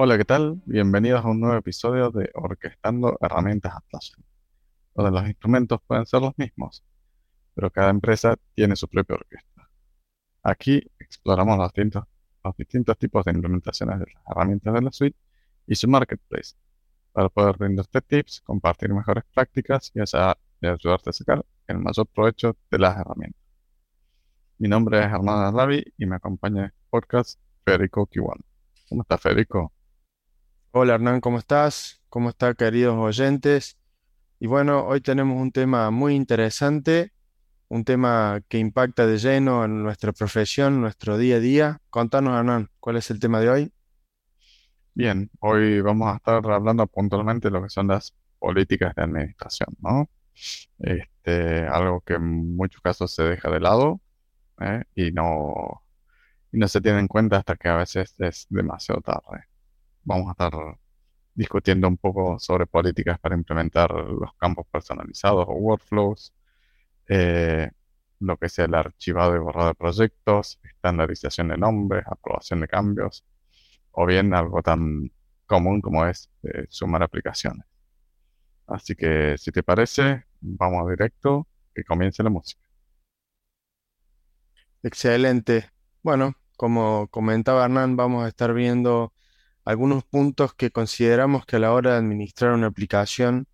Hola, ¿qué tal? Bienvenidos a un nuevo episodio de Orquestando Herramientas Atlassian, donde los instrumentos pueden ser los mismos, pero cada empresa tiene su propia orquesta. Aquí exploramos los distintos, tipos de implementaciones de las herramientas de la suite y su marketplace, para poder brindarte tips, compartir mejores prácticas y, ayudarte a sacar el mayor provecho de las herramientas. Mi nombre es Hernán Ravi y me acompaña en este podcast Federico Kiwan. ¿Cómo está Federico? Hola Hernán, ¿cómo estás? ¿Cómo están queridos oyentes? Y bueno, hoy tenemos un tema muy interesante, un tema que impacta de lleno en nuestra profesión, nuestro día a día. Contanos Hernán, ¿cuál es el tema de hoy? Bien, hoy vamos a estar hablando puntualmente de lo que son las políticas de administración, ¿no? Este, algo que en muchos casos se deja de lado ¿eh? y no, y no se tiene en cuenta hasta que a veces es demasiado tarde vamos a estar discutiendo un poco sobre políticas para implementar los campos personalizados o workflows, eh, lo que sea el archivado y borrado de proyectos, estandarización de nombres, aprobación de cambios, o bien algo tan común como es eh, sumar aplicaciones. Así que si te parece, vamos directo, que comience la música. Excelente. Bueno, como comentaba Hernán, vamos a estar viendo algunos puntos que consideramos que a la hora de administrar una aplicación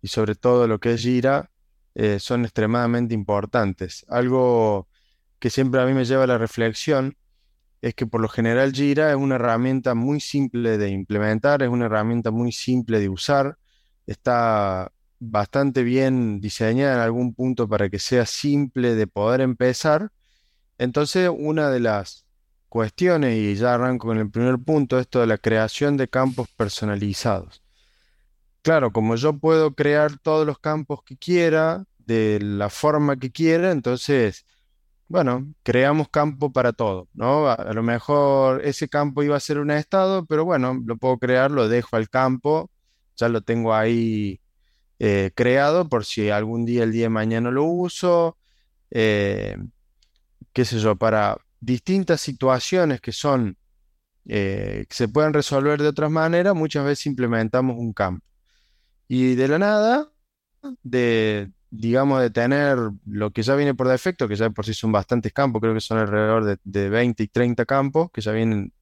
y sobre todo lo que es Jira eh, son extremadamente importantes. Algo que siempre a mí me lleva a la reflexión es que por lo general Jira es una herramienta muy simple de implementar, es una herramienta muy simple de usar, está bastante bien diseñada en algún punto para que sea simple de poder empezar. Entonces, una de las cuestiones y ya arranco con el primer punto, esto de la creación de campos personalizados. Claro, como yo puedo crear todos los campos que quiera, de la forma que quiera, entonces, bueno, creamos campo para todo, ¿no? A, lo mejor ese campo iba a ser un estado, pero bueno, lo puedo crear, lo dejo al campo, ya lo tengo ahí eh, creado por si algún día, el día de mañana lo uso, eh, qué sé yo, para, distintas situaciones que son eh, que se pueden resolver de otras maneras, muchas veces implementamos un campo. Y de la nada, de, digamos, de tener lo que ya viene por defecto, que ya por sí son bastantes campos, creo que son alrededor de, de 20 y 30 campos, que ya vienen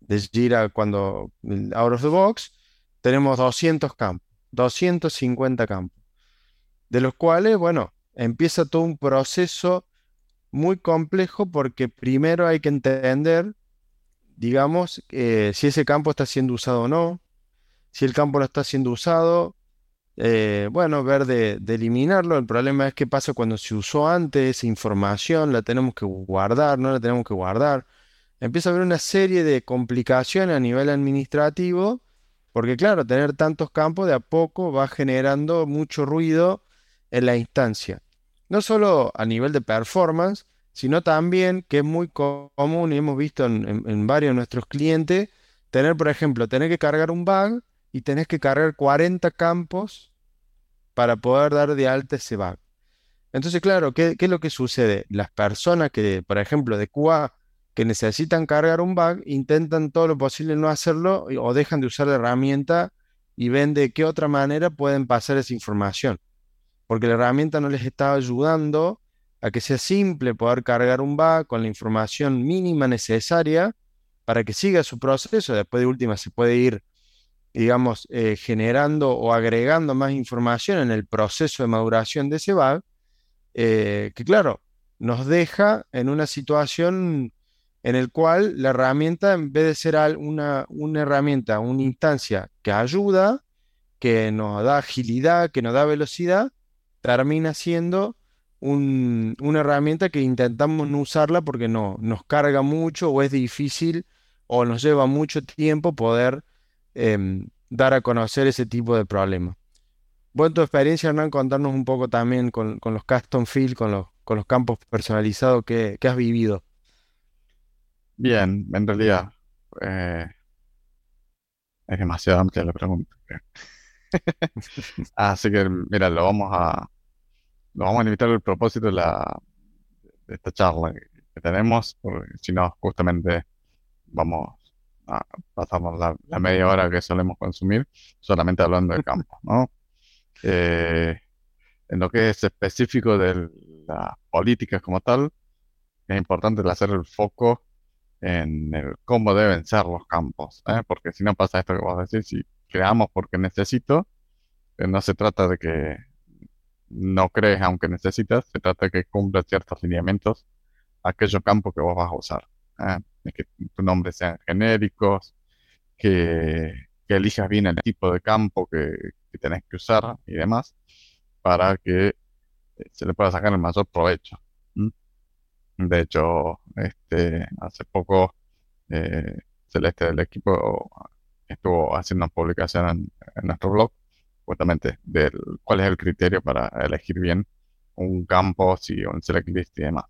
de Jira cuando out of the box, tenemos 200 campos, 250 campos, de los cuales, bueno, empieza todo un proceso muy complejo porque primero hay que entender, digamos, eh, si ese campo está siendo usado o no. Si el campo no está siendo usado, eh, bueno, ver de, eliminarlo. El problema es qué pasa cuando se usó antes esa información, la tenemos que guardar, no la tenemos que guardar. Empieza a haber una serie de complicaciones a nivel administrativo, porque claro, tener tantos campos de a poco va generando mucho ruido en la instancia no solo a nivel de performance, sino también que es muy común y hemos visto en, varios de nuestros clientes, tener, por ejemplo, tener que cargar un bug y tenés que cargar 40 campos para poder dar de alta ese bug. Entonces, claro, ¿qué, es lo que sucede? Las personas que, por ejemplo, de QA, que necesitan cargar un bug, intentan todo lo posible no hacerlo o dejan de usar la herramienta y ven de qué otra manera pueden pasar esa información porque la herramienta no les estaba ayudando a que sea simple poder cargar un bug con la información mínima necesaria para que siga su proceso. Después de última se puede ir, digamos, eh, generando o agregando más información en el proceso de maduración de ese bug, eh, que claro, nos deja en una situación en el cual la herramienta, en vez de ser una, una herramienta, una instancia que ayuda, que nos da agilidad, que nos da velocidad, termina siendo una herramienta que intentamos no usarla porque no, nos carga mucho o es difícil o nos lleva mucho tiempo poder em, dar a conocer ese tipo de problemas. Bueno, tu experiencia, Hernán, contarnos un poco también con, los custom field, con los, campos personalizados que, has vivido. Bien, en realidad eh, es demasiado amplia la pregunta. Así que, mira, lo vamos a, lo vamos a limitar el propósito de, la, de esta charla que tenemos, porque si no, justamente vamos ah, pasamos la, media hora que solemos consumir solamente hablando de campo, ¿no? Eh, en lo que es específico de las políticas como tal, es importante hacer el foco en el cómo deben ser los campos, ¿eh? porque si no pasa esto que vos decís, si creamos porque necesito, eh, no se trata de que no crees aunque necesitas, se trata de que cumpla ciertos lineamientos aquellos campos que vos vas a usar. ¿eh? que tu nombre sean genéricos, que, elijas bien el tipo de campo que, que tenés que usar y demás, para que se le pueda sacar el mayor provecho. De hecho, este, hace poco eh, Celeste del equipo estuvo haciendo una publicación en, nuestro blog, justamente, de cuál es el criterio para elegir bien un campo, si un select list y demás.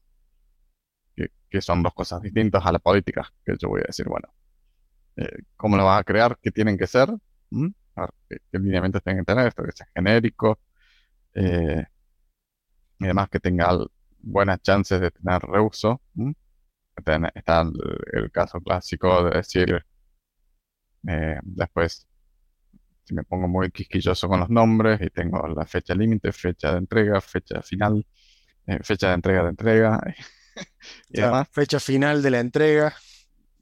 Que, son dos cosas distintas a la política, que yo voy a decir, bueno, eh, ¿cómo lo vas a crear? ¿Qué tienen que ser? ¿qué, lineamientos tienen que tener? Esto que sea genérico, eh, y además que tenga buenas chances de tener reuso. Está el, caso clásico de decir, eh, después, si me pongo muy quisquilloso con los nombres y tengo la fecha límite, fecha de entrega, fecha final, eh, fecha de entrega de entrega y demás. Fecha final de la entrega.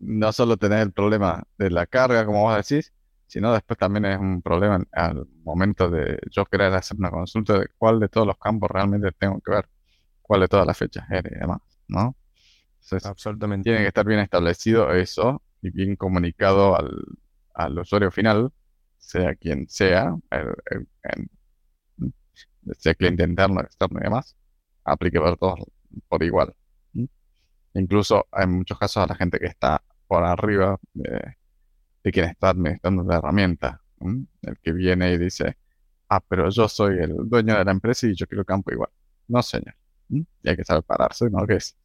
No solo tener el problema de la carga, como vos decís, sino después también es un problema al momento de yo querer hacer una consulta de cuál de todos los campos realmente tengo que ver cuál de todas las fechas eres y demás, ¿no? Absolutamente. Tiene que estar bien establecido eso y bien comunicado al, usuario final, sea quien sea, el, sea cliente interno, externo y demás, aplique para todos por igual. Incluso hay muchos casos a la gente que está por arriba de, quien está administrando la herramienta. El que viene y dice, ah, pero yo soy el dueño de la empresa y yo quiero campo igual. No, señor. Y hay que saber pararse, ¿no? Que es,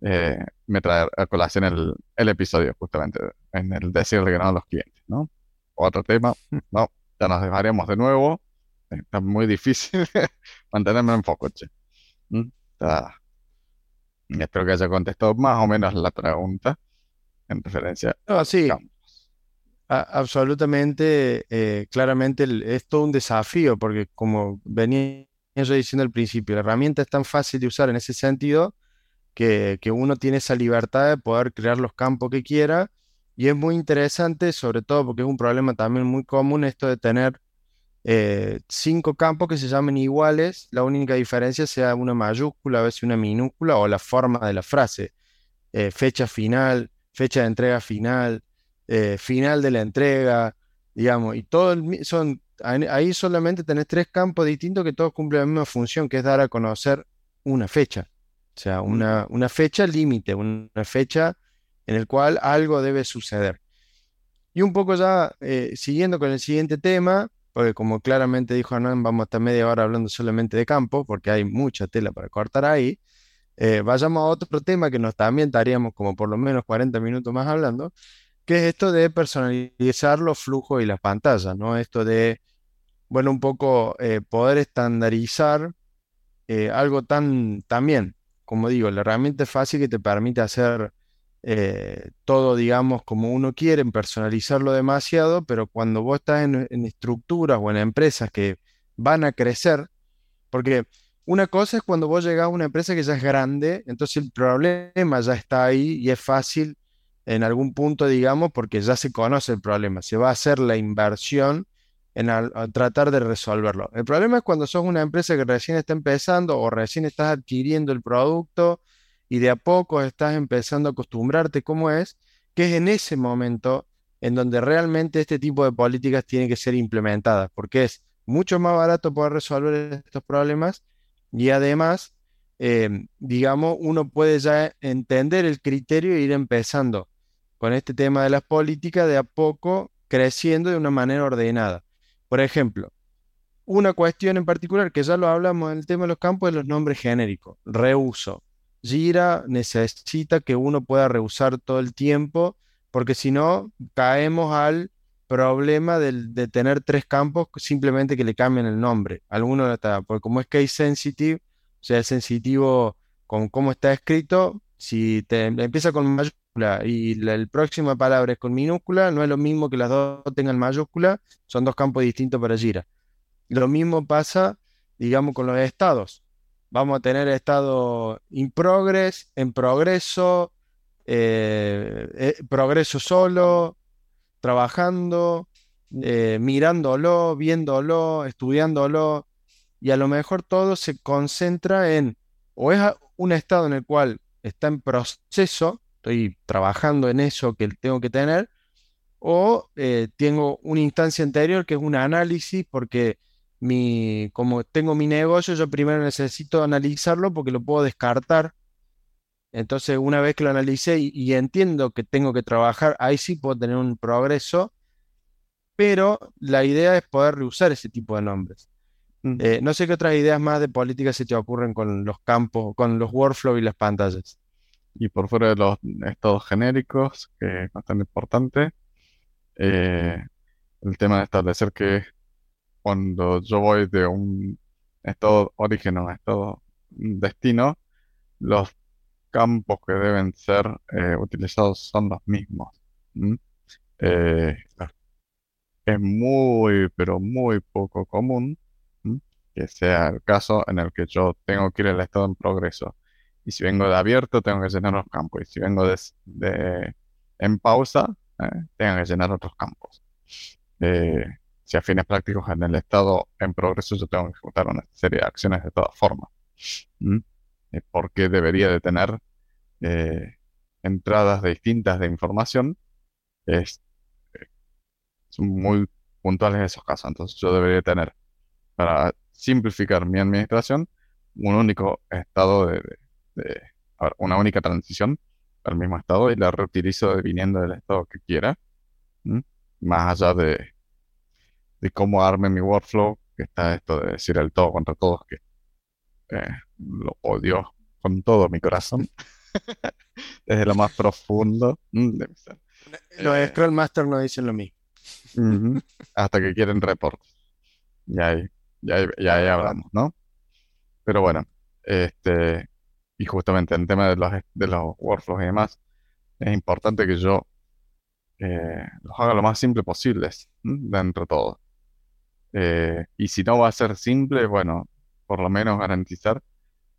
eh, me trae a colación el, el, episodio, justamente, en el decirle que no a los clientes, ¿no? Otro tema, no, ya nos dejaremos de nuevo. Está muy difícil mantenerme en foco, che. Espero que haya contestado más o menos la pregunta en referencia a sí. absolutamente, eh, claramente es todo un desafío porque como venía eso diciendo al principio, la herramienta es tan fácil de usar en ese sentido que, uno tiene esa libertad de poder crear los campos que quiera y es muy interesante, sobre todo porque es un problema también muy común esto de tener eh, cinco campos que se llamen iguales, la única diferencia sea una mayúscula, a veces una minúscula o la forma de la frase. Eh, fecha final, fecha de entrega final, eh, final de la entrega, digamos, y todo son ahí solamente tenés tres campos distintos que todos cumplen la misma función, que es dar a conocer una fecha. O sea, una, una fecha límite, una fecha en el cual algo debe suceder. Y un poco ya eh, siguiendo con el siguiente tema, porque como claramente dijo Hernán, vamos a estar media hora hablando solamente de campo, porque hay mucha tela para cortar ahí. Eh, vayamos a otro tema que nos también estaríamos como por lo menos 40 minutos más hablando, que es esto de personalizar los flujos y las pantallas, ¿no? Esto de, bueno, un poco eh, poder estandarizar eh, algo tan, también, como digo, la herramienta es fácil que te permite hacer eh, todo, digamos, como uno quiere, personalizarlo demasiado, pero cuando vos estás en, en estructuras o en empresas que van a crecer, porque una cosa es cuando vos llegás a una empresa que ya es grande, entonces el problema ya está ahí y es fácil en algún punto, digamos, porque ya se conoce el problema, se va a hacer la inversión en tratar de resolverlo. El problema es cuando sos una empresa que recién está empezando o recién estás adquiriendo el producto y de a poco estás empezando a acostumbrarte cómo es, que es en ese momento en donde realmente este tipo de políticas tienen que ser implementadas, porque es mucho más barato poder resolver estos problemas y además, eh, digamos, uno puede ya entender el criterio e ir empezando con este tema de las políticas de a poco creciendo de una manera ordenada. Por ejemplo, una cuestión en particular que ya lo hablamos en el tema de los campos es los nombres genéricos, reuso. Gira necesita que uno pueda reusar todo el tiempo porque si no caemos al problema de, tener tres campos simplemente que le cambien el nombre. Alguno está, porque como es case sensitive, o sea, es sensitivo con cómo está escrito, si te empieza con y la, próxima palabra es con minúscula, no es lo mismo que las dos tengan mayúscula, son dos campos distintos para Jira. Lo mismo pasa, digamos, con los estados. Vamos a tener estado in progress, en progreso, eh, eh, progreso solo, trabajando, eh, mirándolo, viéndolo, estudiándolo, y a lo mejor todo se concentra en, o es un estado en el cual está en proceso, estoy trabajando en eso que tengo que tener, o tengo una instancia anterior que es un análisis porque mi, como tengo mi negocio, yo primero necesito analizarlo porque lo puedo descartar. Entonces, una vez que lo analicé y, entiendo que tengo que trabajar, ahí sí puedo tener un progreso, pero la idea es poder reusar ese tipo de nombres. Eh, no sé qué otras ideas más de política se te ocurren con los campos, con los workflows y las pantallas. Y por fuera de los estados genéricos, que es bastante importante, eh, el tema de establecer que cuando yo voy de un estado origen a un estado destino, los campos que deben ser eh, utilizados son los mismos. Eh, es muy, pero muy poco común que sea el caso en el que yo tengo que ir al estado en progreso. Y si vengo de abierto, tengo que llenar los campos. Y si vengo de, en pausa, eh, tengo que llenar otros campos si a fines prácticos en el estado en progreso yo tengo que ejecutar una serie de acciones de todas formas. Eh, porque debería de tener eh, entradas distintas de información. Es, eh, son muy puntuales esos casos. Entonces yo debería tener, para simplificar mi administración, un único estado de, una única transición al mismo estado y la reutilizo viniendo del estado que quiera. Más allá de de cómo arme mi workflow, que está esto de decir el todo contra todos, que eh, lo odio con todo mi corazón, desde lo más profundo de mi ser. Los eh, Scroll Master no dicen lo mismo. hasta que quieren reportes. Y ahí, ya ya hablamos, ¿no? Pero bueno, este, y justamente en tema de los, de los workflows y demás, es importante que yo eh, los haga lo más simple posible dentro de todo. Eh, y si no va a ser simple, bueno, por lo menos garantizar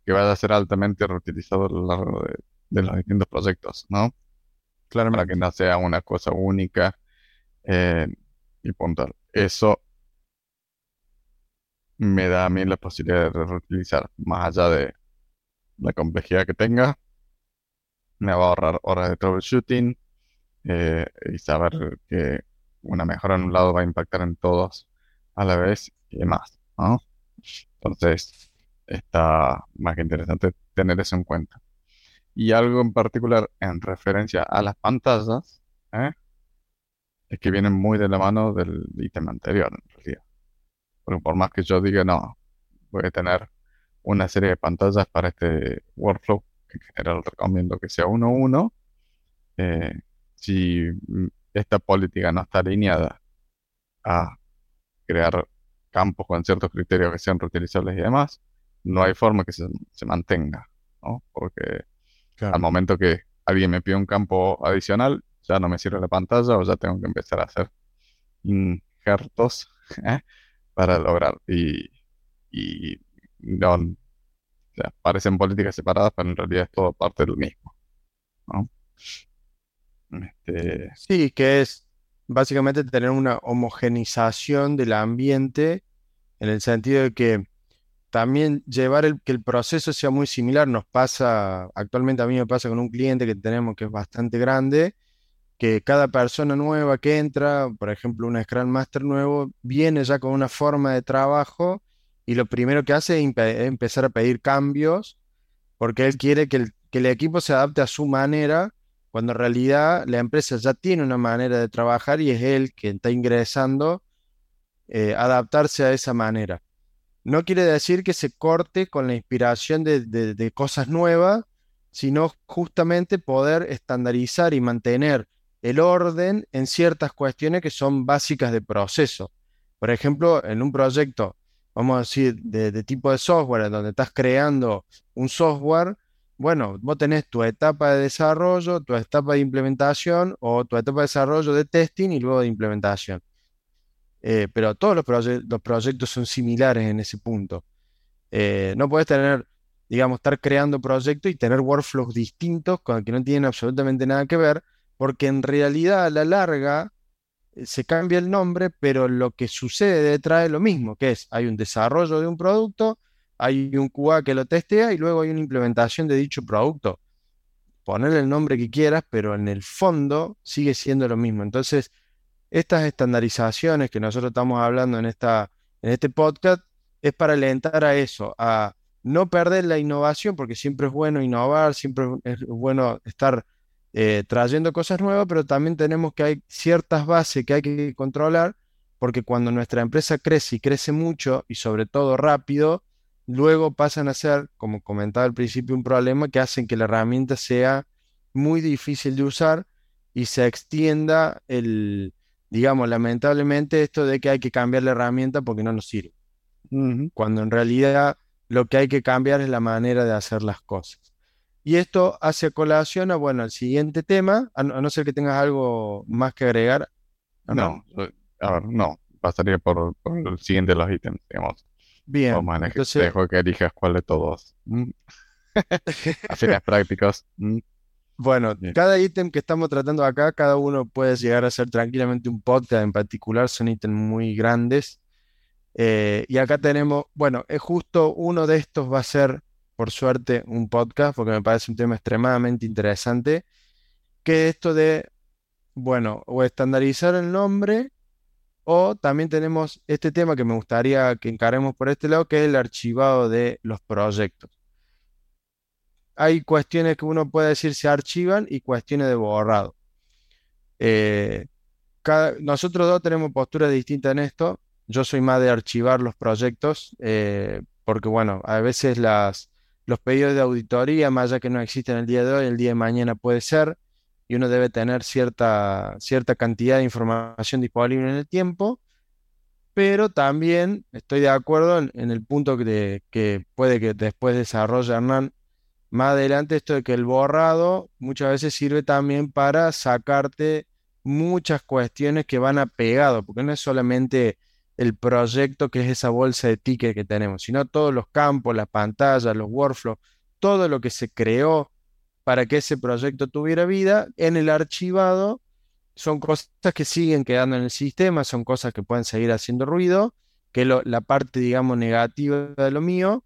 que vaya a ser altamente reutilizado a lo largo de, los distintos proyectos, ¿no? Claro, para que no sea una cosa única eh, y puntual. Eso me da a mí la posibilidad de reutilizar, más allá de la complejidad que tenga, me va a ahorrar horas de troubleshooting eh, y saber que una mejora en un lado va a impactar en todos a la vez y demás, ¿no? Entonces, está más que interesante tener eso en cuenta. Y algo en particular en referencia a las pantallas, ¿eh? es que vienen muy de la mano del ítem anterior, en realidad. Porque por más que yo diga, no, voy a tener una serie de pantallas para este workflow, en general recomiendo que sea uno uno, eh, si esta política no está alineada a crear campos con ciertos criterios que sean reutilizables y demás, no hay forma que se, mantenga, ¿no? Porque al momento que alguien me pide un campo adicional, ya no me sirve la pantalla o ya tengo que empezar a hacer injertos ¿eh? para lograr. Y, y no, parecen políticas separadas, pero en realidad es todo parte del mismo. ¿no? Este... Sí, que es básicamente tener una homogenización del ambiente en el sentido de que también llevar el, que el proceso sea muy similar. Nos pasa, actualmente a mí me pasa con un cliente que tenemos que es bastante grande, que cada persona nueva que entra, por ejemplo, un Scrum Master nuevo, viene ya con una forma de trabajo y lo primero que hace es, empezar a pedir cambios porque él quiere que el equipo se adapte a su manera cuando en realidad la empresa ya tiene una manera de trabajar y es él quien está ingresando eh, adaptarse a esa manera. No quiere decir que se corte con la inspiración de, cosas nuevas, sino justamente poder estandarizar y mantener el orden en ciertas cuestiones que son básicas de proceso. Por ejemplo, en un proyecto, vamos a decir, de, de tipo de software, donde estás creando un software, bueno, vos tenés tu etapa de desarrollo, tu etapa de implementación o tu etapa de desarrollo de testing y luego de implementación. Eh, pero todos los, los, proyectos son similares en ese punto. Eh, no puedes tener, digamos, estar creando proyectos y tener workflows distintos con que no tienen absolutamente nada que ver, porque en realidad a la larga eh, se cambia el nombre, pero lo que sucede detrás es lo mismo, que es, hay un desarrollo de un producto, hay un QA que lo testea y luego hay una implementación de dicho producto. Ponerle el nombre que quieras, pero en el fondo sigue siendo lo mismo. Entonces, estas estandarizaciones que nosotros estamos hablando en, esta, en este podcast es para alentar a eso, a no perder la innovación, porque siempre es bueno innovar, siempre es bueno estar eh, trayendo cosas nuevas, pero también tenemos que hay ciertas bases que hay que controlar, porque cuando nuestra empresa crece y crece mucho y sobre todo rápido, luego pasan a ser, como comentaba al principio, un problema que hacen que la herramienta sea muy difícil de usar y se extienda el, digamos, lamentablemente esto de que hay que cambiar la herramienta porque no nos sirve. Cuando en realidad lo que hay que cambiar es la manera de hacer las cosas. Y esto hace colación a, bueno, al siguiente tema, a no, ser que tengas algo más que agregar. No, a ver, no, pasaría por, el siguiente de los ítems, digamos. Bien, entonces... dejo que elijas cuál de todos. Así las prácticas. Bueno, cada ítem que estamos tratando acá, cada uno puede llegar a ser tranquilamente un podcast en particular, son ítems muy grandes. Eh, y acá tenemos, bueno, es justo uno de estos va a ser, por suerte, un podcast, porque me parece un tema extremadamente interesante, que es esto de, bueno, o estandarizar el nombre, o también tenemos este tema que me gustaría que encaremos por este lado, que es el archivado de los proyectos hay cuestiones que uno puede decir se archivan y cuestiones de borrado. Eh, nosotros dos tenemos posturas distintas en esto. Yo soy más de archivar los proyectos, eh, porque bueno, a veces los pedidos de auditoría, más allá que no existen el día de hoy, el día de mañana puede ser, y uno debe tener cierta, cierta cantidad de información disponible en el tiempo, pero también estoy de acuerdo en, el punto que, que puede que después desarrolle Hernán más adelante esto de que el borrado muchas veces sirve también para sacarte muchas cuestiones que van apegados, porque no es solamente el proyecto que es esa bolsa de tickets que tenemos, sino todos los campos, las pantallas, los workflows, todo lo que se creó para que ese proyecto tuviera vida, en el archivado son cosas que siguen quedando en el sistema, son cosas que pueden seguir haciendo ruido, que es la parte, digamos, negativa de lo mío,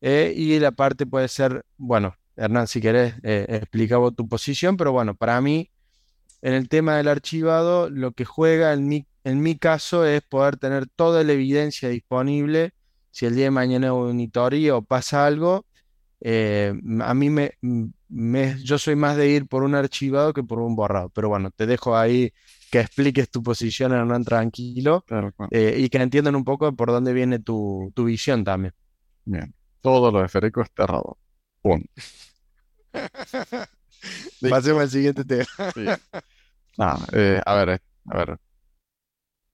eh, y la parte puede ser, bueno, Hernán, si querés, eh, tu posición, pero bueno, para mí, en el tema del archivado, lo que juega en mi, en mi caso es poder tener toda la evidencia disponible. Si el día de mañana auditoría o pasa algo, eh, a mí me, me, yo soy más de ir por un archivado que por un borrado. Pero bueno, te dejo ahí que expliques tu posición, Hernán, tranquilo, y que entiendan un poco por dónde viene tu, tu visión también. Bien todo lo de Federico es terrado. Punto. Pasemos al siguiente tema. Eh, a ver, eh, a ver.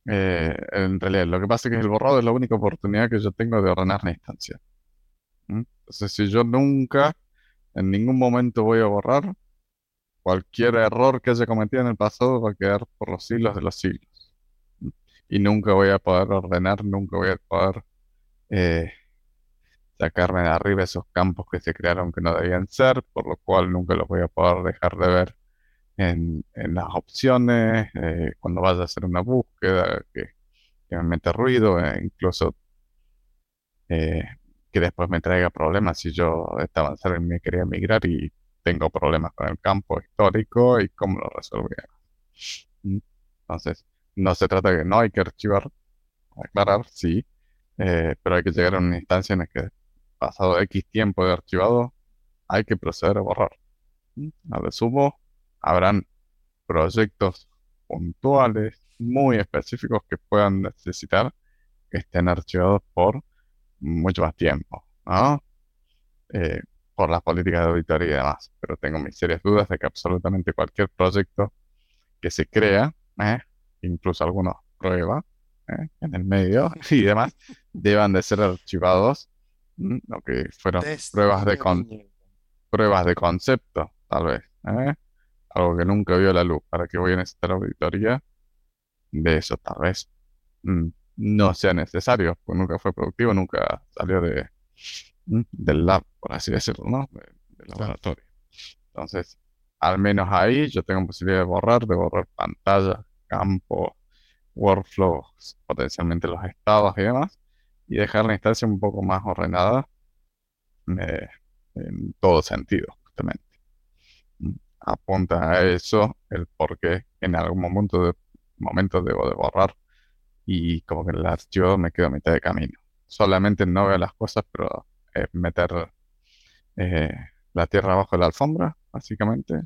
Eh, en realidad, lo que pasa es que el borrado es la única oportunidad que yo tengo de ordenar la instancia. Entonces, si yo nunca, en ningún momento voy a borrar, cualquier error que haya cometido en el pasado va a quedar por los siglos de los siglos. Y nunca voy a poder ordenar, nunca voy a poder sacarme de arriba esos campos que se crearon que no debían ser, por lo cual nunca los voy a poder dejar de ver en, las opciones, eh, cuando vaya a hacer una búsqueda que, me mete ruido, e incluso eh, que después me traiga problemas si yo estaba avanzando y me quería migrar y tengo problemas con el campo histórico y cómo lo resolvía. ¿Mm? Entonces, no se trata de que no hay que archivar, aclarar, sí, eh, pero hay que llegar a una instancia en la que pasado X tiempo de archivado, hay que proceder a borrar. A resumo, habrán proyectos puntuales muy específicos que puedan necesitar que estén archivados por mucho más tiempo, eh, por las políticas de auditoría y demás. Pero tengo mis serias dudas de que absolutamente cualquier proyecto que se crea, ¿eh? incluso algunos prueba ¿eh? en el medio y demás, deban de ser archivados lo que fueron pruebas de con pruebas de concepto, tal vez. Algo que nunca vio la luz. ¿Para qué voy a necesitar auditoría? De eso, tal vez mm, no sea necesario, porque nunca fue productivo, nunca salió de, del lab, por así decirlo, ¿no? del laboratorio. Entonces, al menos ahí yo tengo posibilidad de borrar, de borrar pantalla, campo, workflows, potencialmente los estados y demás, y dejar la instancia un poco más ordenada eh, en todo sentido, justamente. Apunta a eso el por qué en algún momento, de, momento debo de borrar y como que el archivo me quedo a mitad de camino. Solamente no veo las cosas, pero meter eh, la tierra abajo de la alfombra, básicamente.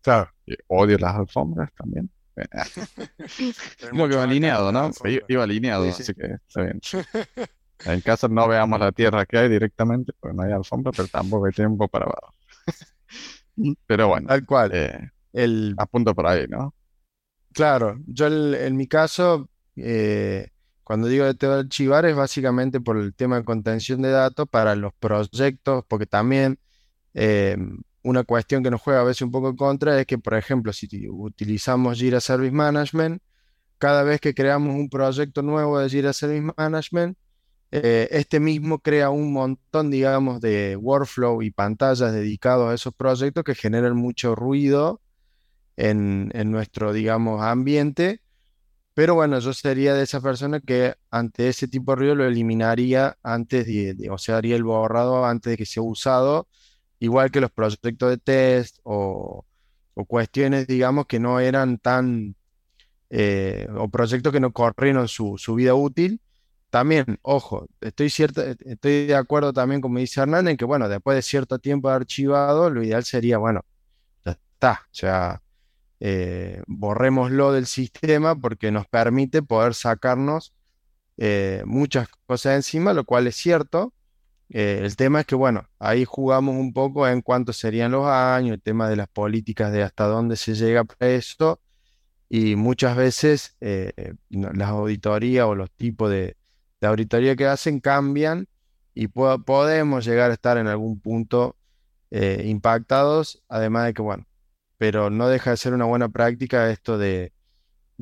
Claro. Y odio las alfombras también. Como que iba alineado, ¿no? Iba, alineado, así que está bien. En casa no veamos la tierra que hay directamente, porque no hay alfombra, pero tampoco hay tiempo para abajo. Pero bueno. Tal cual. Eh, el... Apunto por ahí, ¿no? Claro, yo en mi caso, eh, cuando digo de te archivar es básicamente por el tema de contención de datos para los proyectos, porque también eh, una cuestión que nos juega a veces un poco en contra es que, por ejemplo, si utilizamos Jira Service Management, cada vez que creamos un proyecto nuevo de Jira Service Management, eh, este mismo crea un montón, digamos, de workflow y pantallas dedicados a esos proyectos que generan mucho ruido en, nuestro, digamos, ambiente. Pero bueno, yo sería de esa persona que ante ese tipo de ruido lo eliminaría antes de, o sea, haría el borrado antes de que sea usado, igual que los proyectos de test o, cuestiones, digamos, que no eran tan, eh, o proyectos que no corrieron su, su vida útil. También, ojo, estoy, cierto, e, estoy de acuerdo también, como dice Hernán, en que, bueno, después de cierto tiempo de archivado, lo ideal sería, bueno, ya está, o sea, eh, borrémoslo del sistema porque nos permite poder sacarnos eh, muchas cosas encima, lo cual es cierto. Eh, el tema es que, bueno, ahí jugamos un poco en cuánto serían los años, el tema de las políticas de hasta dónde se llega a esto, y muchas veces las auditorías o los tipos de auditoría que hacen cambian y podemos llegar a estar en algún punto eh, impactados, además de que, bueno, pero no deja de ser una buena práctica esto de,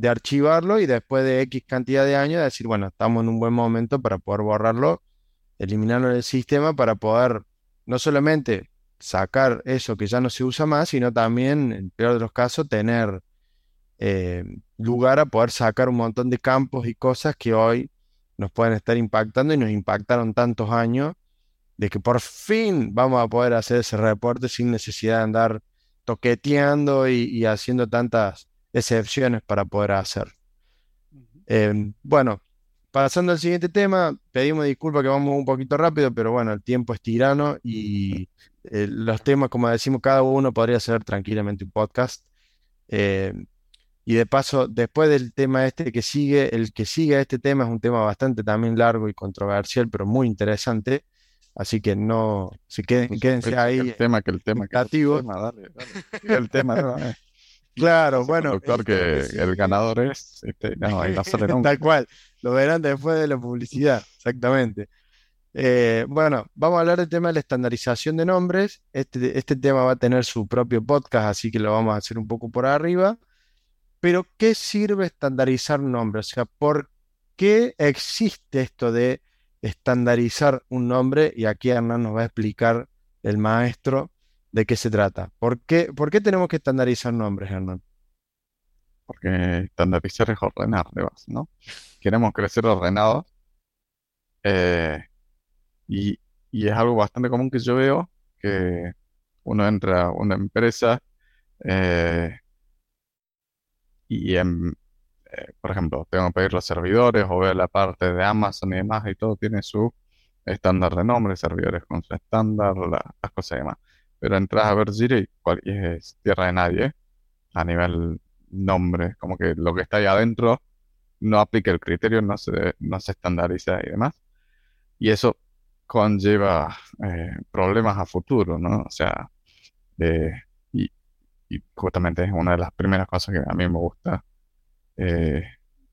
archivarlo y después de X cantidad de años decir, bueno, estamos en un buen momento para poder borrarlo, eliminarlo del sistema para poder no solamente sacar eso que ya no se usa más, sino también, en peor de los casos, tener eh, lugar a poder sacar un montón de campos y cosas que hoy nos pueden estar impactando y nos impactaron tantos años de que por fin vamos a poder hacer ese reporte sin necesidad de andar toqueteando y, haciendo tantas excepciones para poder hacer. Em, bueno, pasando al siguiente tema, pedimos disculpas que vamos un poquito rápido, pero bueno, el tiempo es tirano y eh, los temas, como decimos, cada uno podría ser tranquilamente un podcast. Em, y de paso, después del tema este que sigue, el que sigue este tema es un tema bastante también largo y controversial, pero muy interesante. Así que no se queden, quédense ahí. El tema, que el tema, que el tema, dale, dale. El tema, Claro, bueno. Doctor, que este, el ganador es. Este, no, sale Tal cual. Lo verán después de la publicidad, exactamente. Eh, bueno, vamos a hablar del tema de la estandarización de nombres. Este, este tema va a tener su propio podcast, así que lo vamos a hacer un poco por arriba. Pero, ¿qué sirve estandarizar un nombre? O sea, ¿por qué existe esto de estandarizar un nombre? Y aquí Hernán nos va a explicar, el maestro, de qué se trata. ¿Por qué, por qué tenemos que estandarizar nombres, Hernán? Porque estandarizar es ordenar, ¿no? Queremos crecer ordenados. Eh, y, es algo bastante común que yo veo, que uno entra a una empresa, eh, y en, por ejemplo, tengo que pedir los servidores o ver la parte de Amazon y demás y todo tiene su estándar de nombre, servidores con su estándar, las cosas y demás. Pero entras a ver Jira y, es tierra de nadie a nivel nombre, como que lo que está ahí adentro no aplica el criterio, no se, no se estandariza y demás. Y eso conlleva eh, problemas a futuro, ¿no? O sea, eh, y justamente es una de las primeras cosas que a mí me gusta eh,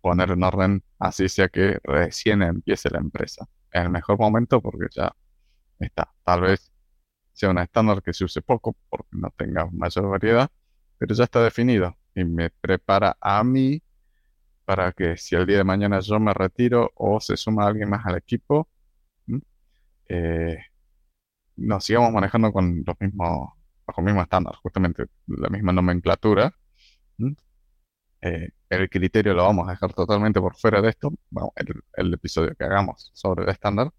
poner en orden, así sea que recién empiece la empresa. En el mejor momento porque ya está. Tal vez sea un estándar que se use poco porque no tenga mayor variedad, pero ya está definido y me prepara a mí para que si el día de mañana yo me retiro o se suma alguien más al equipo, eh, nos sigamos manejando con los mismos, bajo el mismo estándar, justamente la misma nomenclatura. Eh, el criterio lo vamos a dejar totalmente por fuera de esto. El, episodio que hagamos sobre el estándar,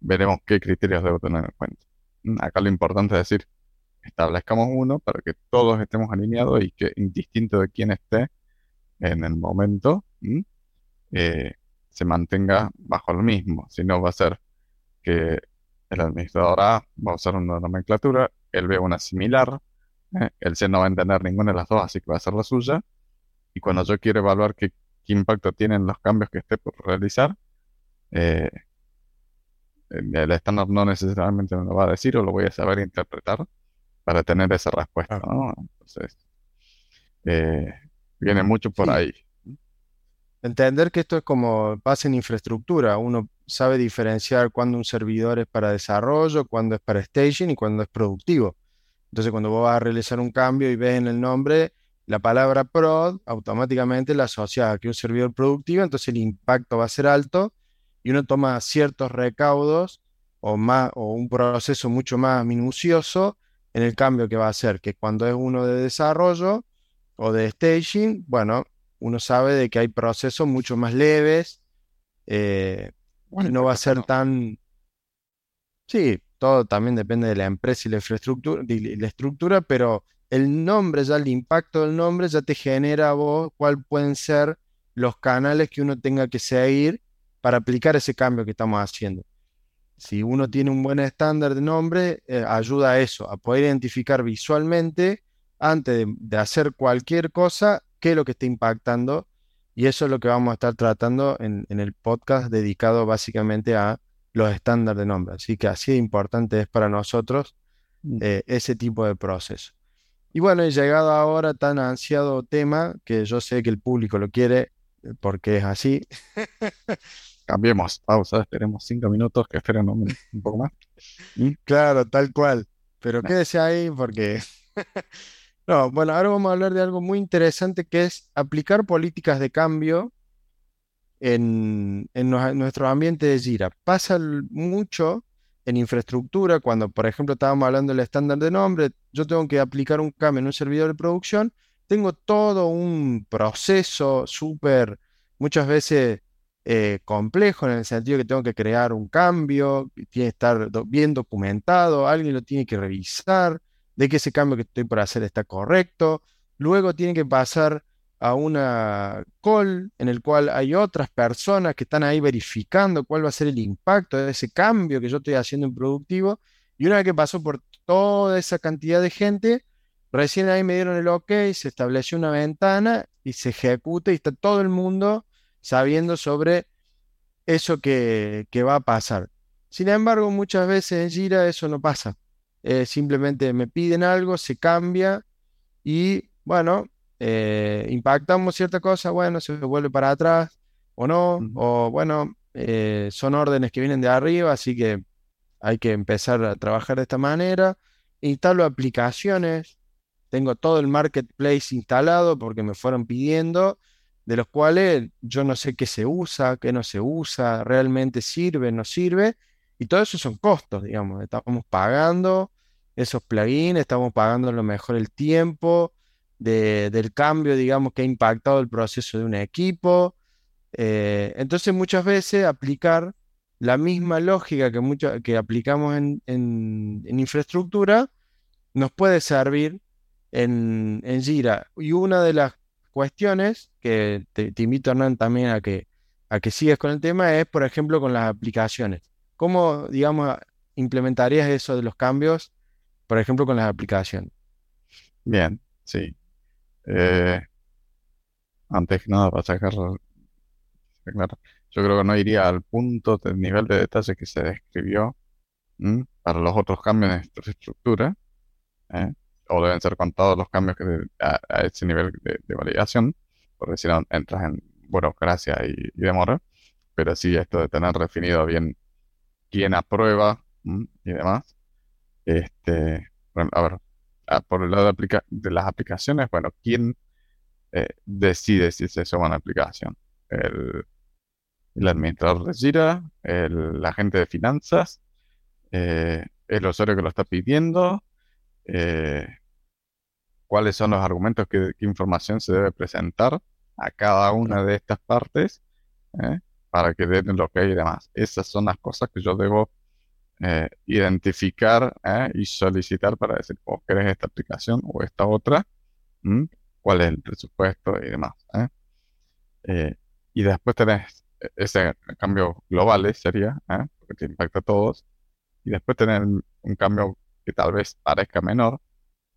veremos qué criterios debo tener en cuenta. Acá lo importante es decir, establezcamos uno para que todos estemos alineados y que indistinto de quién esté en el momento, eh, se mantenga bajo el mismo. Si no, va a ser que el administrador A va a usar una nomenclatura, él ve una similar, ¿eh? el C no va a entender ninguna de las dos, así que va a ser la suya. Y cuando yo quiero evaluar qué, impacto tienen los cambios que esté por realizar, eh, el estándar no necesariamente me lo va a decir o lo voy a saber interpretar para tener esa respuesta, Entonces, eh, viene mucho por ahí. Entender que esto es como pasa en infraestructura. Uno sabe diferenciar cuándo un servidor es para desarrollo, cuándo es para staging y cuándo es productivo. Entonces, cuando vos vas a realizar un cambio y ves en el nombre la palabra prod, automáticamente la asocias a que un servidor productivo, entonces el impacto va a ser alto y uno toma ciertos recaudos o, más, o un proceso mucho más minucioso en el cambio que va a hacer, que cuando es uno de desarrollo o de staging, bueno, uno sabe de que hay procesos mucho más leves, eh, no va a ser tan... Sí, todo también depende de la empresa y la infraestructura, de la estructura, pero el nombre, ya el impacto del nombre ya te genera a vos cuáles pueden ser los canales que uno tenga que seguir para aplicar ese cambio que estamos haciendo. Si uno tiene un buen estándar de nombre, eh, ayuda a eso, a poder identificar visualmente antes de, hacer cualquier cosa qué es lo que está impactando. Y eso es lo que vamos a estar tratando en, el podcast dedicado básicamente a los estándares de nombre. Así que así de importante es para nosotros mm. eh, ese tipo de proceso. Y bueno, he llegado ahora a tan ansiado tema que yo sé que el público lo quiere eh, porque es así. Cambiemos, pausa, esperemos cinco minutos, que esperen un, poco más. Claro, tal cual. Pero quédese ahí porque... no, bueno, ahora vamos a hablar de algo muy interesante que es aplicar políticas de cambio en, en nuestro ambiente de Gira. Pasa mucho en infraestructura, cuando por ejemplo estábamos hablando del estándar de nombre, yo tengo que aplicar un cambio en un servidor de producción, tengo todo un proceso súper, muchas veces eh, complejo en el sentido que tengo que crear un cambio, tiene que estar bien documentado, alguien lo tiene que revisar, de que ese cambio que estoy por hacer está correcto, luego tiene que pasar a una call en el cual hay otras personas que están ahí verificando cuál va a ser el impacto de ese cambio que yo estoy haciendo en productivo. Y una vez que pasó por toda esa cantidad de gente, recién ahí me dieron el ok, se estableció una ventana y se ejecuta y está todo el mundo sabiendo sobre eso que, va a pasar. Sin embargo, muchas veces en Gira eso no pasa. Eh, simplemente me piden algo, se cambia y bueno, eh, impactamos cierta cosa, bueno, se vuelve para atrás o no, o bueno, eh, son órdenes que vienen de arriba, así que hay que empezar a trabajar de esta manera. Instalo aplicaciones, tengo todo el marketplace instalado porque me fueron pidiendo, de los cuales yo no sé qué se usa, qué no se usa, realmente sirve, no sirve, y todo eso son costos, digamos, estamos pagando esos plugins, estamos pagando a lo mejor el tiempo, del cambio, digamos, que ha impactado el proceso de un equipo. Eh, entonces, muchas veces aplicar la misma lógica que, que aplicamos en, infraestructura nos puede servir en, en Jira. Y una de las cuestiones que te, invito, Hernán, también a que, a que sigas con el tema es, por ejemplo, con las aplicaciones. ¿Cómo, digamos, implementarías eso de los cambios, por ejemplo, con las aplicaciones? Bien, sí. Eh, antes que nada, para sacar, yo creo que no iría al punto del nivel de detalle que se describió para los otros cambios en estructura, ¿eh? o deben ser contados los cambios que a, ese nivel de, validación, porque si no entras en burocracia y, demora, pero sí esto de tener definido bien quién aprueba y demás, Este, a ver, por el lado de, las aplicaciones, bueno, ¿quién eh, decide si se suma una aplicación? El, administrador de Jira, el agente de finanzas, eh, el usuario que lo está pidiendo, eh, cuáles son los argumentos, qué, qué información se debe presentar a cada una de estas partes para que den lo que hay y demás. Esas son las cosas que yo debo eh, identificar ¿eh? y solicitar para decir, vos querés esta aplicación o esta otra, ¿m? cuál es el presupuesto y demás. ¿eh? Eh, y después tenés e- ese cambio global, sería, ¿eh? porque te impacta a todos. Y después tenés un cambio que tal vez parezca menor,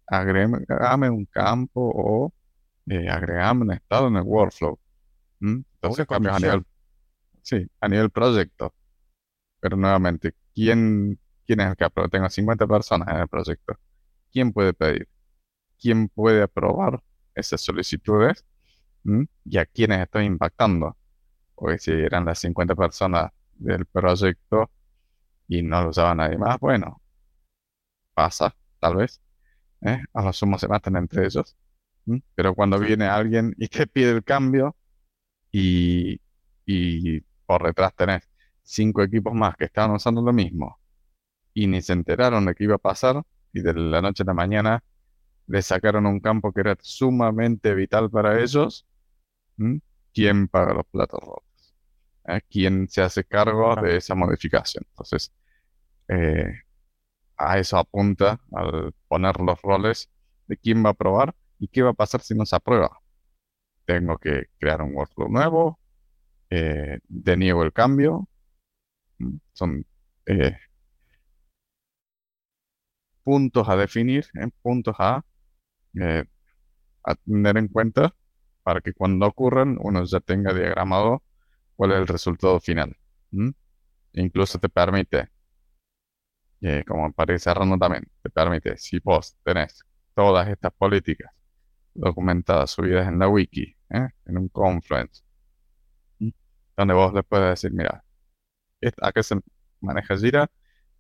agregame un campo o eh, agregame un estado en el workflow. ¿m? Entonces cambios a nivel, sí, a nivel proyecto. Pero nuevamente, ¿quién, quién es el que aprueba? Tengo 50 personas en el proyecto. ¿Quién puede pedir? ¿Quién puede aprobar esas solicitudes? ¿m? ¿Y a quiénes estoy impactando? Porque si eran las 50 personas del proyecto y no lo usaba nadie más, bueno, pasa, tal vez. ¿eh? A lo sumo se matan entre ellos. ¿m? Pero cuando viene alguien y te pide el cambio y, y por detrás tenés cinco equipos más que estaban usando lo mismo y ni se enteraron de qué iba a pasar y de la noche a la mañana le sacaron un campo que era sumamente vital para ellos. ¿quién paga los platos rotos? ¿Eh? ¿Quién se hace cargo de esa modificación? Entonces, eh, a eso apunta al poner los roles de quién va a aprobar y qué va a pasar si no se aprueba. Tengo que crear un workflow nuevo, eh, deniego el cambio. Son eh, puntos a definir, ¿eh? puntos a, eh, a tener en cuenta para que cuando ocurran uno ya tenga diagramado cuál es el resultado final. Incluso te permite, como para ir también, te permite, si vos tenés todas estas políticas documentadas, subidas en la wiki, ¿eh? en un Confluence, ¿m? donde vos le puedes decir, mira, acá se maneja Jira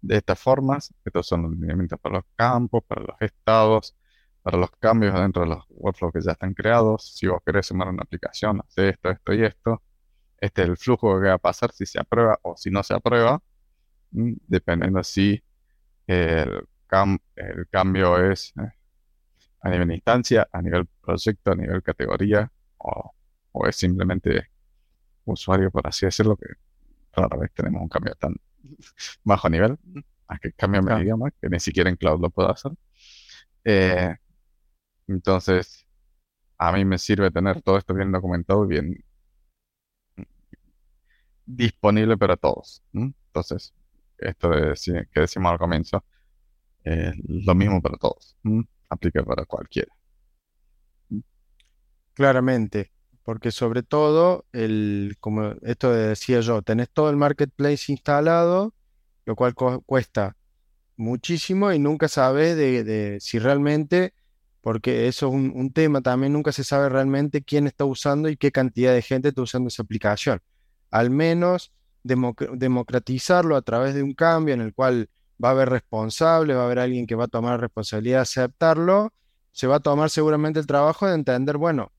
de estas formas, estos son los lineamientos para los campos, para los estados, para los cambios dentro de los workflows que ya están creados. Si vos querés sumar una aplicación, hace esto, esto y esto. Este es el flujo que va a pasar si se aprueba o si no se aprueba, dependiendo si el, cam- el cambio es eh, a nivel instancia, a nivel proyecto, a nivel categoría, o, o es simplemente usuario, por así decirlo, que rara vez tenemos un cambio tan bajo nivel, a que mi Claro. idioma, que ni siquiera en cloud lo puedo hacer. Eh, entonces, a mí me sirve tener todo esto bien documentado y bien disponible para todos. Entonces, esto de que decimos al comienzo, es lo mismo para todos. Aplica para cualquiera. Claramente, porque sobre todo, el, como esto decía yo, tenés todo el marketplace instalado, lo cual cu- cuesta muchísimo y nunca sabes de, de si realmente, porque eso es un, tema también, nunca se sabe realmente quién está usando y qué cantidad de gente está usando esa aplicación. Al menos democ- democratizarlo a través de un cambio en el cual va a haber responsables, va a haber alguien que va a tomar responsabilidad de aceptarlo, se va a tomar seguramente el trabajo de entender, bueno,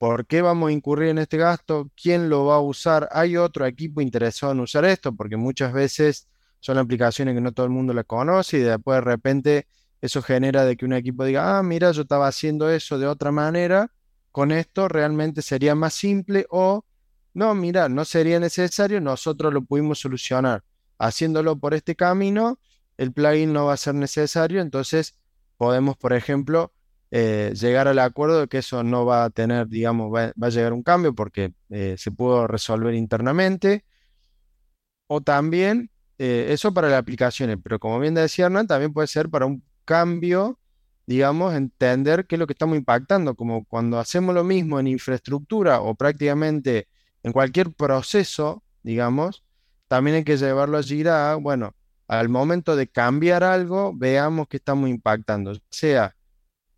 ¿por qué vamos a incurrir en este gasto? ¿Quién lo va a usar? ¿Hay otro equipo interesado en usar esto? Porque muchas veces son aplicaciones que no todo el mundo la conoce y después de repente eso genera de que un equipo diga, ah, mira, yo estaba haciendo eso de otra manera, con esto realmente sería más simple o, no, mira, no sería necesario, nosotros lo pudimos solucionar. Haciéndolo por este camino, el plugin no va a ser necesario, entonces podemos, por ejemplo, eh, llegar al acuerdo de que eso no va a tener, digamos, va, va a llegar un cambio porque eh, se pudo resolver internamente. O también, eh, eso para las aplicaciones, pero como bien decía Hernán, también puede ser para un cambio, digamos, entender qué es lo que estamos impactando, como cuando hacemos lo mismo en infraestructura o prácticamente en cualquier proceso, digamos, también hay que llevarlo a Jira, a, bueno, al momento de cambiar algo, veamos qué estamos impactando, sea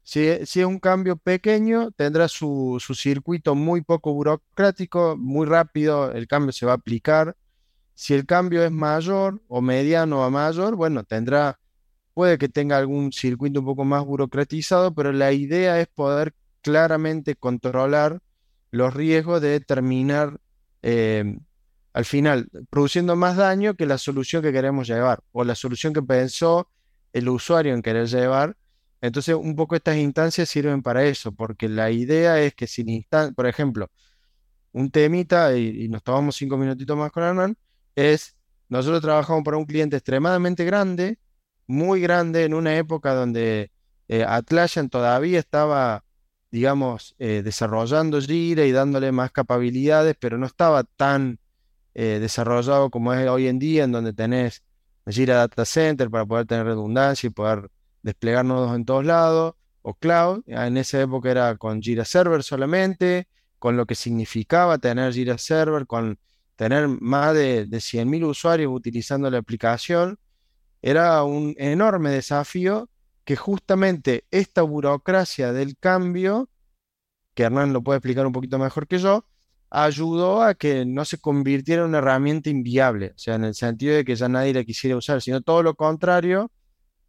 si, es un cambio pequeño, tendrá su, su circuito muy poco burocrático, muy rápido, el cambio se va a aplicar. Si el cambio es mayor o mediano a mayor, bueno, tendrá puede que tenga algún circuito un poco más burocratizado, pero la idea es poder claramente controlar los riesgos de terminar eh, al final produciendo más daño que la solución que queremos llevar o la solución que pensó el usuario en querer llevar. Entonces, un poco estas instancias sirven para eso, porque la idea es que sin por ejemplo, un temita, y, nos tomamos cinco minutitos más con Hernán, es nosotros trabajamos para un cliente extremadamente grande, muy grande, en una época donde eh, Atlassian todavía estaba, digamos, eh, desarrollando Jira y dándole más capacidades, pero no estaba tan eh, desarrollado como es hoy en día, en donde tenés Jira Data Center para poder tener redundancia y poder desplegar nodos en todos lados, o cloud. En esa época era con Jira Server solamente, con lo que significaba tener Jira Server, con tener más de, de 100.000 usuarios utilizando la aplicación. Era un enorme desafío que justamente esta burocracia del cambio, que Hernán lo puede explicar un poquito mejor que yo, ayudó a que no se convirtiera en una herramienta inviable, o sea, en el sentido de que ya nadie la quisiera usar, sino todo lo contrario,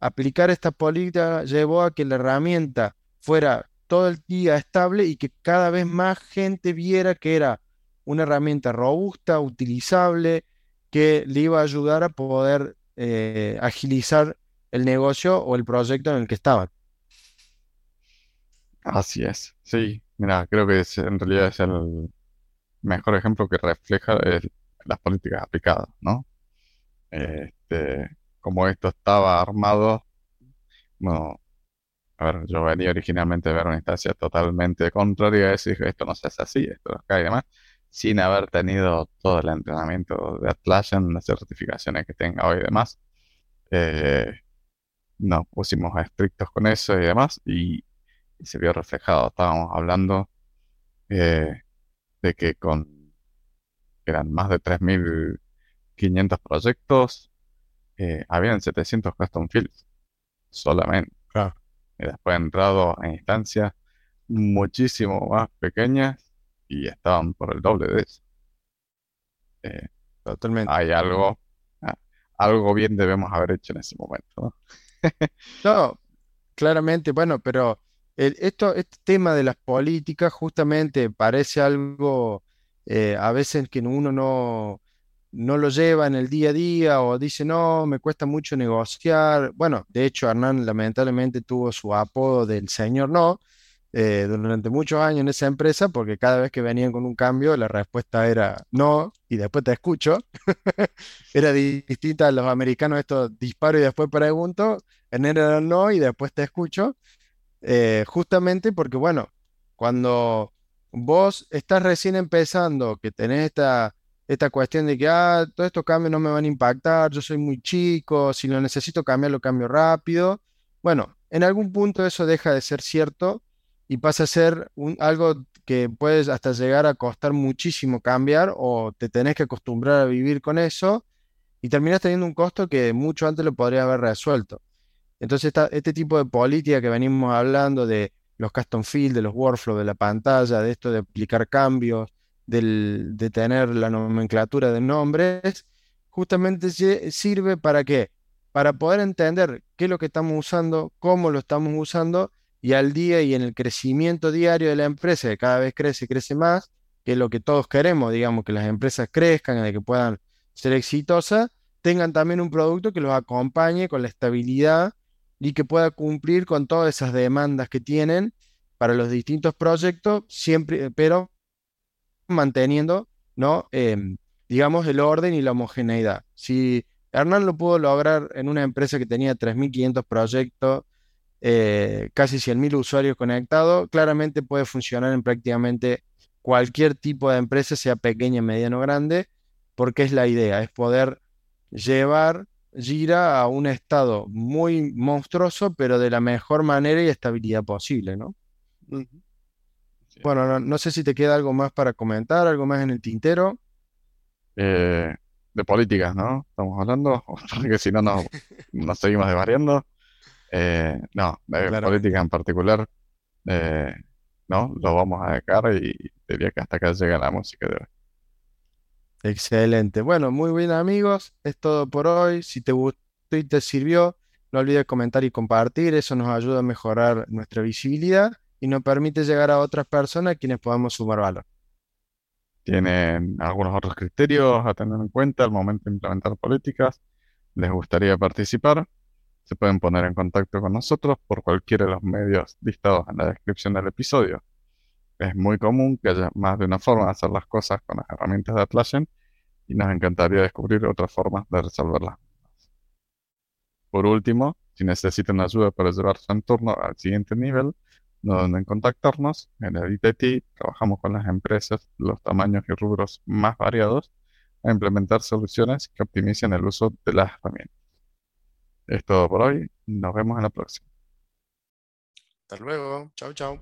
aplicar esta política llevó a que la herramienta fuera todo el día estable y que cada vez más gente viera que era una herramienta robusta, utilizable, que le iba a ayudar a poder eh, agilizar el negocio o el proyecto en el que estaban. Así es, sí, mira, creo que en realidad es el, mejor ejemplo que refleja las políticas aplicadas, ¿no? Este, como esto estaba armado, no, a ver, yo venía originalmente ver una instancia totalmente contraria y dije, esto no se hace así, esto no cae y demás, sin haber tenido todo el entrenamiento de Atlassian, las certificaciones que tenga hoy y demás. Eh, nos pusimos estrictos con eso y demás y, se vio reflejado. Estábamos hablando eh, de que con eran más de 3.500 proyectos, eh, habían 700 custom fields solamente. Y después he entrado en instancias muchísimo más pequeñas y estaban por el doble de eso. Eh, Totalmente. Hay algo, ah, algo bien debemos haber hecho en ese momento. ¿no? claramente, bueno, pero esto, este tema de las políticas justamente parece algo eh, a veces que uno no, no lo lleva en el día a día o dice, no, me cuesta mucho negociar. Bueno, de hecho, Hernán lamentablemente tuvo su apodo del señor no eh, durante muchos años en esa empresa porque cada vez que venían con un cambio la respuesta era no y después te escucho. era distinta a los americanos, esto disparo y después pregunto. En era no y después te escucho. Eh, justamente porque, bueno, cuando vos estás recién empezando, que tenés esta, esta cuestión de que, ah, todos estos cambios no me van a impactar, yo soy muy chico, si lo necesito cambiar, lo cambio rápido. Bueno, en algún punto eso deja de ser cierto y pasa a ser un, algo que puedes hasta llegar a costar muchísimo cambiar o te tenés que acostumbrar a vivir con eso y terminas teniendo un costo que mucho antes lo podría haber resuelto. Entonces, este tipo de política que venimos hablando de los custom fields, de los workflows, de la pantalla, de esto de aplicar cambios, de tener la nomenclatura de nombres, justamente sirve para qué? Para poder entender qué es lo que estamos usando, cómo lo estamos usando y al día y en el crecimiento diario de la empresa, que cada vez crece y crece más, que es lo que todos queremos, digamos, que las empresas crezcan, de que puedan ser exitosas, tengan también un producto que los acompañe con la estabilidad y que pueda cumplir con todas esas demandas que tienen para los distintos proyectos, siempre, pero manteniendo, ¿no? Em, digamos, el orden y la homogeneidad. Si Hernán lo pudo lograr en una empresa que tenía 3.500 proyectos, eh, casi 100.000 usuarios conectados, claramente puede funcionar en prácticamente cualquier tipo de empresa, sea pequeña, mediana o grande, porque es la idea, es poder llevar gira a un estado muy monstruoso, pero de la mejor manera y estabilidad posible, ¿no? Bueno, no, sé si te queda algo más para comentar, algo más en el tintero. Eh, de políticas, ¿no? Estamos hablando, porque si no nos, seguimos desvariando. Eh, no, de política en particular, eh, no, lo vamos a dejar y diría que hasta acá llega la música de hoy. Excelente. Bueno, muy bien amigos, es todo por hoy. Si te gustó y te sirvió, No olvides comentar y compartir, eso nos ayuda a mejorar nuestra visibilidad y nos permite llegar a otras personas a quienes podamos sumar valor. ¿Tienen algunos otros criterios a tener en cuenta al momento de implementar políticas? ¿Les gustaría participar? Se pueden poner en contacto con nosotros por cualquiera de los medios listados en la descripción del episodio. Es muy común que haya más de una forma de hacer las cosas con las herramientas de Atlassian y nos encantaría descubrir otras formas de resolverlas. Por último, si necesitan ayuda para llevar su entorno al siguiente nivel, duden contactarnos. En el ITT trabajamos con las empresas los tamaños y rubros más variados a implementar soluciones que optimicen el uso de las herramientas. Es todo por hoy. Nos vemos en la próxima. Hasta luego. Chao, chao.